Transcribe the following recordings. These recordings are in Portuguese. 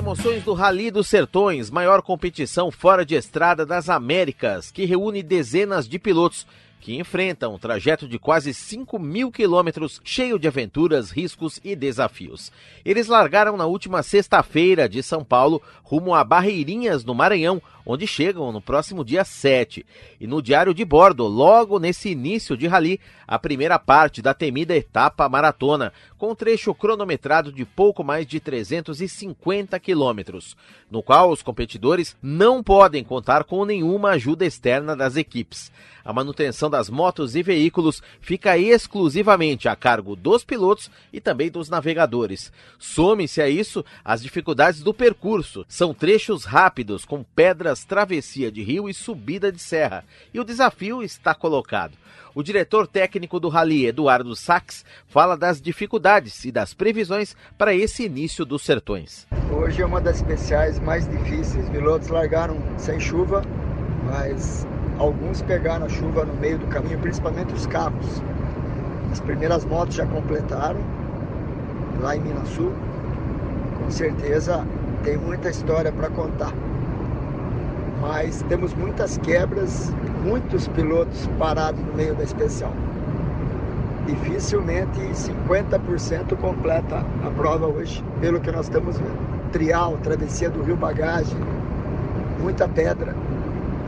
emoções do Rally dos Sertões, maior competição fora de estrada das Américas, que reúne dezenas de pilotos que enfrentam um trajeto de quase 5 mil quilômetros cheio de aventuras, riscos e desafios. Eles largaram na última sexta-feira de São Paulo rumo a Barreirinhas, no Maranhão, onde chegam no próximo dia 7. E no diário de bordo, logo nesse início de rally, a primeira parte da temida etapa maratona, com um trecho cronometrado de pouco mais de 350 quilômetros, no qual os competidores não podem contar com nenhuma ajuda externa das equipes. A manutenção das motos e veículos fica exclusivamente a cargo dos pilotos e também dos navegadores. Some-se a isso as dificuldades do percurso. São trechos rápidos, com pedras, travessia de rio e subida de serra. E o desafio está colocado. O diretor técnico do Rally, Eduardo Sachs, fala das dificuldades e das previsões para esse início dos sertões. Hoje é uma das especiais mais difíceis. Os pilotos largaram sem chuva, mas alguns pegaram a chuva no meio do caminho, principalmente os carros. As primeiras motos já completaram lá em Minas Sul. Com certeza tem muita história para contar. Mas temos muitas quebras, muitos pilotos parados no meio da especial. Dificilmente 50% completa a prova hoje, pelo que nós estamos vendo. Trial, travessia do Rio Bagagem, muita pedra.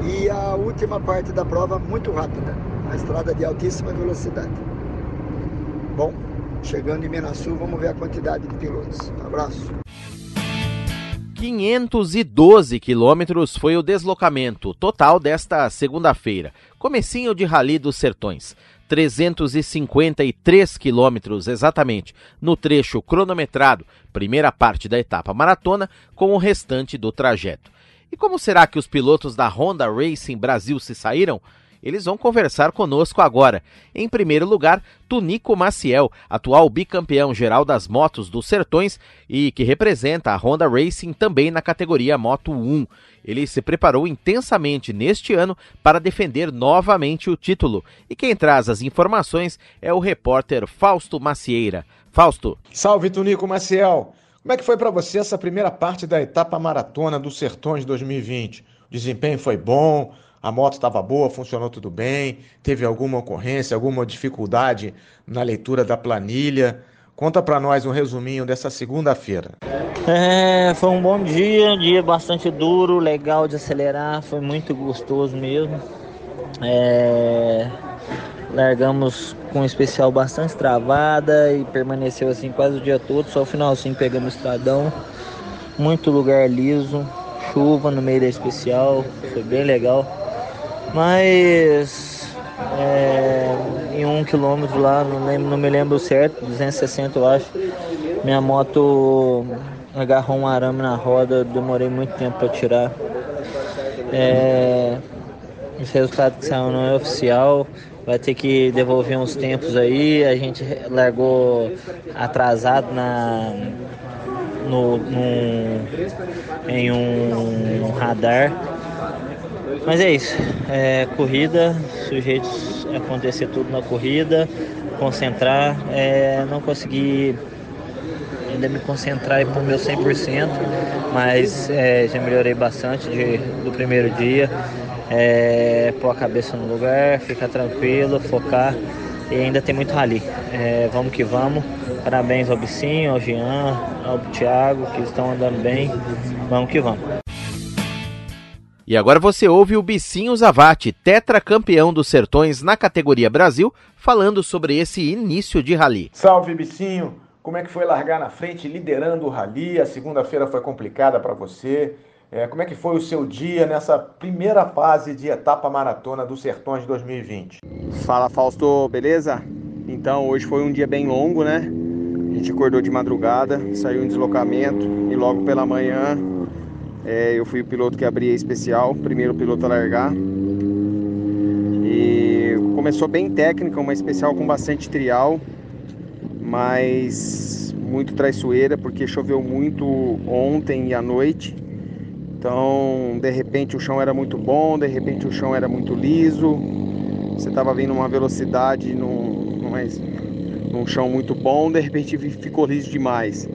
E a última parte da prova muito rápida, a estrada de altíssima velocidade. Bom, chegando em Minasul, vamos ver a quantidade de pilotos. Abraço. 512 quilômetros foi o deslocamento total desta segunda-feira, comecinho de Rally dos Sertões. 353 quilômetros exatamente no trecho cronometrado, primeira parte da etapa maratona, com o restante do trajeto. E como será que os pilotos da Honda Racing Brasil se saíram? Eles vão conversar conosco agora. Em primeiro lugar, Tunico Maciel, atual bicampeão geral das motos dos Sertões e que representa a Honda Racing também na categoria Moto 1. Ele se preparou intensamente neste ano para defender novamente o título. E quem traz as informações é o repórter Fausto Macieira. Fausto. Salve, Tunico Maciel. Como é que foi para você essa primeira parte da etapa maratona dos Sertões 2020? O desempenho foi bom? A moto estava boa, funcionou tudo bem, teve alguma ocorrência, alguma dificuldade na leitura da planilha. Conta para nós um resuminho dessa segunda-feira. É, foi um bom dia, dia bastante duro, legal de acelerar, foi muito gostoso mesmo. É, largamos com um especial bastante travada e permaneceu assim quase o dia todo, só o finalzinho pegamos estradão, muito lugar liso, chuva no meio da especial, foi bem legal. Mas é, em um quilômetro lá, não, lembro, não me lembro certo, 260 eu acho, minha moto agarrou um arame na roda, demorei muito tempo para tirar. É, esse resultado que saiu não é oficial, vai ter que devolver uns tempos aí. A gente largou atrasado na, no, no, em um radar mas é isso. É, corrida, sujeitos a acontecer tudo na corrida, concentrar, é, não consegui ainda me concentrar e pôr meu 100%, mas é, já melhorei bastante de, do primeiro dia. É, pôr a cabeça no lugar, ficar tranquilo, focar e ainda tem muito rali. É, vamos que vamos. Parabéns ao Bicinho, ao Jean, ao Thiago, que estão andando bem. Vamos que vamos. E agora você ouve o Bicinho Zavati, tetracampeão dos Sertões na categoria Brasil, falando sobre esse início de rally. Salve Bicinho! Como é que foi largar na frente liderando o rally? A segunda-feira foi complicada para você. É, como é que foi o seu dia nessa primeira fase de etapa maratona dos Sertões 2020? Fala Fausto, beleza? Então hoje foi um dia bem longo, né? A gente acordou de madrugada, saiu em deslocamento e logo pela manhã é, eu fui o piloto que abria especial, primeiro piloto a largar. E começou bem técnica, uma especial com bastante trial, mas muito traiçoeira, porque choveu muito ontem e à noite. Então, de repente o chão era muito bom, de repente o chão era muito liso. Você estava vindo uma velocidade num, num chão muito bom, de repente ficou liso demais.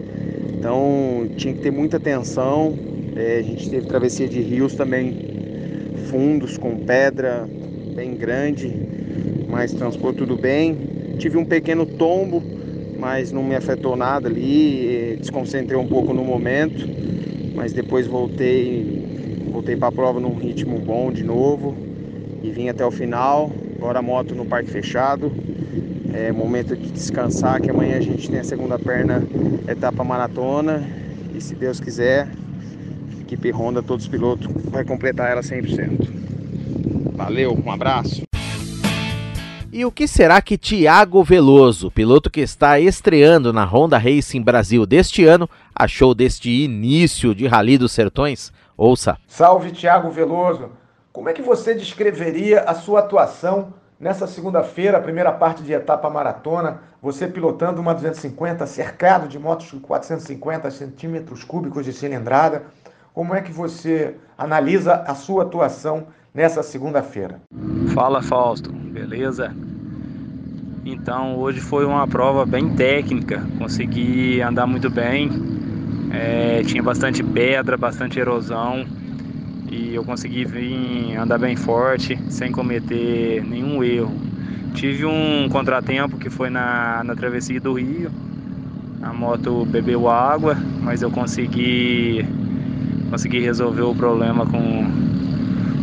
Então tinha que ter muita atenção. É, a gente teve travessia de rios também fundos com pedra bem grande, mas transpor tudo bem. Tive um pequeno tombo, mas não me afetou nada ali, desconcentrei um pouco no momento, mas depois voltei, voltei para a prova num ritmo bom de novo e vim até o final. Agora a moto no parque fechado. É momento de descansar, que amanhã a gente tem a segunda perna etapa maratona e se Deus quiser, equipe Honda, todos os pilotos, vai completar ela 100%. Valeu, um abraço. E o que será que Tiago Veloso, piloto que está estreando na Honda Racing Brasil deste ano, achou deste início de Rally dos Sertões? Ouça. Salve Tiago Veloso. Como é que você descreveria a sua atuação nessa segunda-feira, a primeira parte de etapa maratona, você pilotando uma 250, cercado de motos com 450 centímetros cúbicos de cilindrada? Como é que você analisa a sua atuação nessa segunda-feira? Fala Fausto, beleza? Então hoje foi uma prova bem técnica, consegui andar muito bem, é, tinha bastante pedra, bastante erosão e eu consegui vir andar bem forte sem cometer nenhum erro. Tive um contratempo que foi na, na travessia do rio, a moto bebeu água, mas eu consegui consegui resolver o problema com,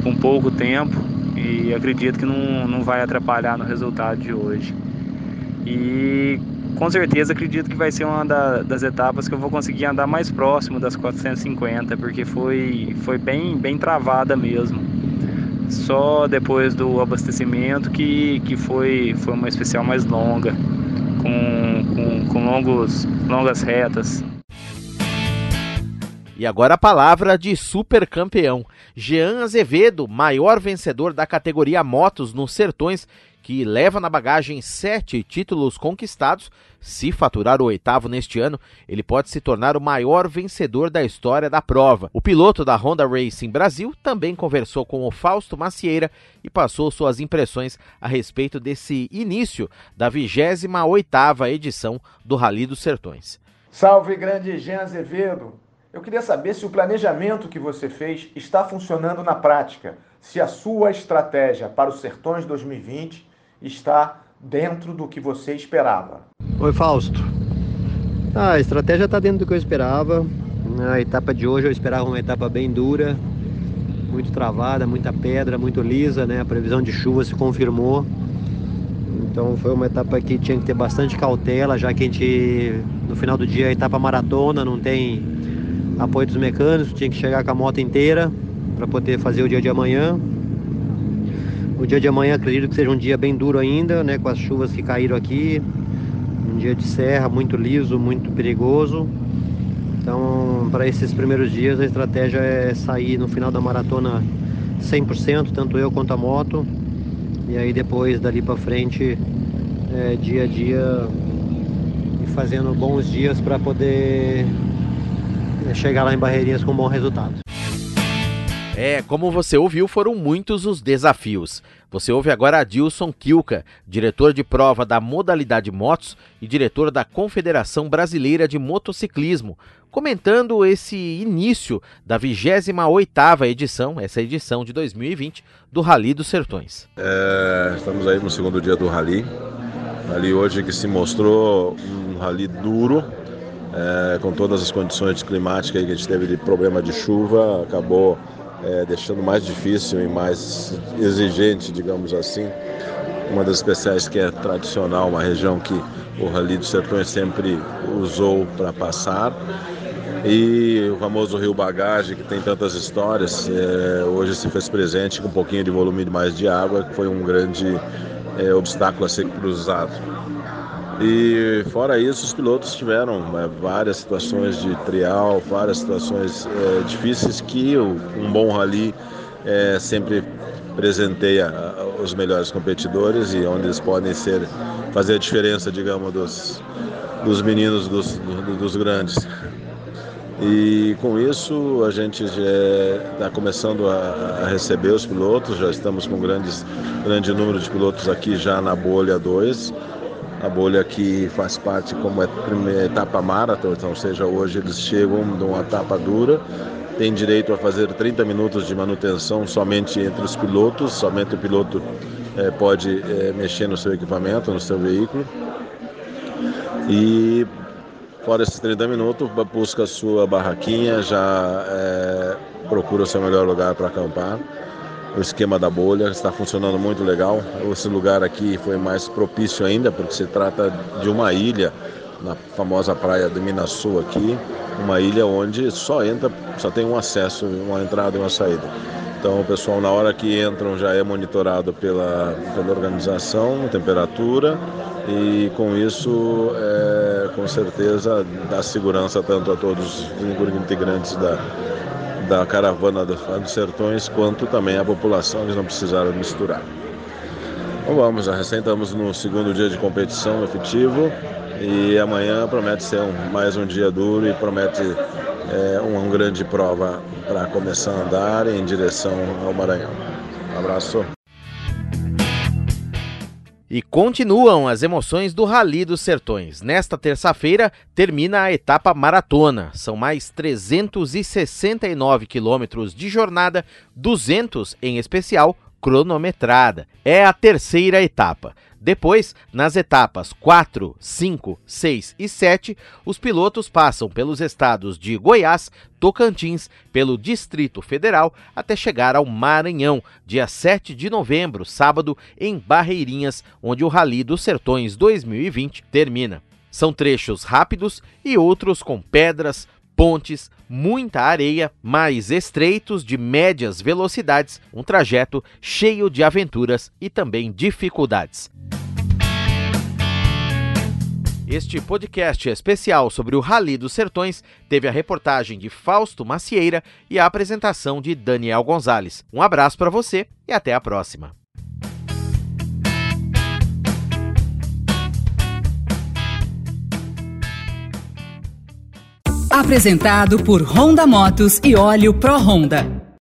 com pouco tempo e acredito que não, não vai atrapalhar no resultado de hoje. E com certeza acredito que vai ser uma da, das etapas que eu vou conseguir andar mais próximo das 450, porque foi, foi bem, bem travada mesmo. Só depois do abastecimento que, que foi, foi uma especial mais longa, com, com, com longos, longas retas. E agora a palavra de super campeão. Jean Azevedo, maior vencedor da categoria motos nos Sertões, que leva na bagagem sete títulos conquistados. Se faturar o oitavo neste ano, ele pode se tornar o maior vencedor da história da prova. O piloto da Honda Racing Brasil também conversou com o Fausto Macieira e passou suas impressões a respeito desse início da 28 oitava edição do Rally dos Sertões. Salve grande Jean Azevedo! Eu queria saber se o planejamento que você fez está funcionando na prática, se a sua estratégia para os Sertões 2020 está dentro do que você esperava. Oi, Fausto. Ah, a estratégia está dentro do que eu esperava. A etapa de hoje eu esperava uma etapa bem dura, muito travada, muita pedra, muito lisa, né? A previsão de chuva se confirmou. Então foi uma etapa que tinha que ter bastante cautela, já que a gente no final do dia a etapa maratona não tem apoio dos mecânicos, tinha que chegar com a moto inteira para poder fazer o dia de amanhã. O dia de amanhã acredito que seja um dia bem duro ainda, né, com as chuvas que caíram aqui. Um dia de serra, muito liso, muito perigoso. Então, para esses primeiros dias, a estratégia é sair no final da maratona 100%, tanto eu quanto a moto. E aí depois, dali para frente, é, dia a dia, e fazendo bons dias para poder chegar lá em Barreirinhas com um bom resultado. É, como você ouviu, foram muitos os desafios. Você ouve agora Adilson Kilka, diretor de prova da modalidade motos e diretor da Confederação Brasileira de Motociclismo, comentando esse início da 28ª edição, essa edição de 2020, do Rally dos Sertões. É, estamos aí no segundo dia do Rally. Rally hoje que se mostrou um rally duro, é, com todas as condições climáticas que a gente teve de problema de chuva, acabou é, deixando mais difícil e mais exigente, digamos assim, uma das especiais que é tradicional, uma região que o Rally do Sertões sempre usou para passar. E o famoso Rio Bagagem, que tem tantas histórias, é, hoje se fez presente com um pouquinho de volume mais de água, que foi um grande é, obstáculo a ser cruzado. E fora isso, os pilotos tiveram é, várias situações de trial, várias situações é, difíceis que um bom rally é, sempre presenteia os melhores competidores e onde eles podem ser fazer a diferença, digamos, dos, dos meninos dos, dos grandes. E com isso a gente está começando a, a, receber os pilotos, já estamos com grandes, grande número de pilotos aqui já na bolha 2 a bolha que faz parte como é primeira etapa maratona, então, ou seja, hoje eles chegam de uma etapa dura, tem direito a fazer 30 minutos de manutenção somente entre os pilotos, somente o piloto é, pode é, mexer no seu equipamento, no seu veículo. E fora esses 30 minutos, busca a sua barraquinha, já é, procura o seu melhor lugar para acampar. O esquema da bolha está funcionando muito legal. Esse lugar aqui foi mais propício ainda, porque se trata de uma ilha na famosa praia de Minasul aqui, uma ilha onde só entra, só tem um acesso, uma entrada e uma saída. Então o pessoal na hora que entram já é monitorado pela, pela organização, temperatura e com isso é, com certeza dá segurança tanto a todos os integrantes da, da caravana dos, sertões quanto também a população, eles não precisaram misturar. Então vamos, já estamos no segundo dia de competição efetivo e amanhã promete ser um, mais um dia duro e promete é, uma, uma grande prova para começar a andar em direção ao Maranhão. Um abraço. E continuam as emoções do Rally dos Sertões. Nesta terça-feira termina a etapa maratona. São mais 369 quilômetros de jornada, 200 em especial cronometrada. É a terceira etapa. Depois, nas etapas 4, 5, 6 e 7, os pilotos passam pelos estados de Goiás, Tocantins, pelo Distrito Federal, até chegar ao Maranhão, dia 7 de novembro, sábado, em Barreirinhas, onde o Rally dos Sertões 2020 termina. São trechos rápidos e outros com pedras, pontes, muita areia, mais estreitos de médias velocidades, um trajeto cheio de aventuras e também dificuldades. Este podcast especial sobre o Rally dos Sertões teve a reportagem de Fausto Macieira e a apresentação de Daniel Gonzalez. Um abraço para você e até a próxima. Apresentado por Honda Motos e Óleo Pro Honda.